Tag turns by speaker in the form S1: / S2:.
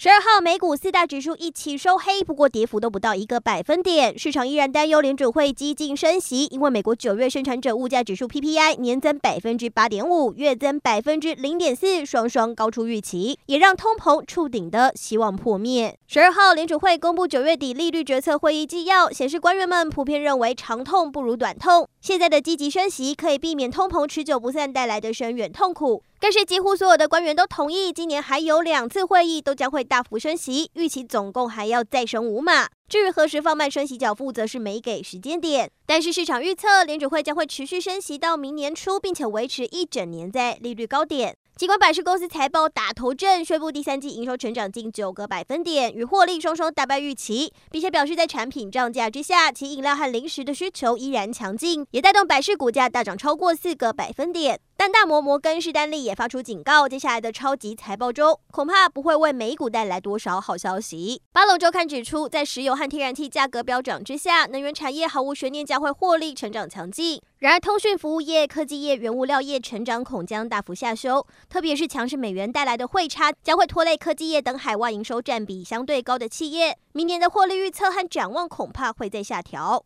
S1: 十二号，美股四大指数一起收黑，不过跌幅都不到一个百分点。市场依然担忧联准会激进升息，因为美国九月生产者物价指数 PPI 年增百分之八点五，月增百分之零点四，双双高出预期，也让通膨触顶的希望破灭。十二号，联准会公布九月底利率决策会议纪要，显示官员们普遍认为长痛不如短痛，现在的积极升息可以避免通膨持久不散带来的深远痛苦。更是几乎所有的官员都同意，今年还有两次会议都将会大幅升息，预期总共还要再升五码。至于何时放慢升息脚步，则是没给时间点。但是市场预测，联准会将会持续升息到明年初，并且维持一整年在利率高点。尽管百事公司财报打头阵，宣布第三季营收成长近九个百分点，与获利双双大败预期，并且表示在产品涨价之下，其饮料和零食的需求依然强劲，也带动百事股价大涨超过四个百分点。但大摩摩根士丹利也发出警告，接下来的超级财报中恐怕不会为美股带来多少好消息。巴龙周刊指出，在石油和天然气价格飙涨之下，能源产业毫无悬念将会获利成长强劲。然而，通讯服务业、科技业、原物料业成长恐将大幅下修，特别是强势美元带来的汇差，将会拖累科技业等海外营收占比相对高的企业。明年的获利预测和展望恐怕会再下调。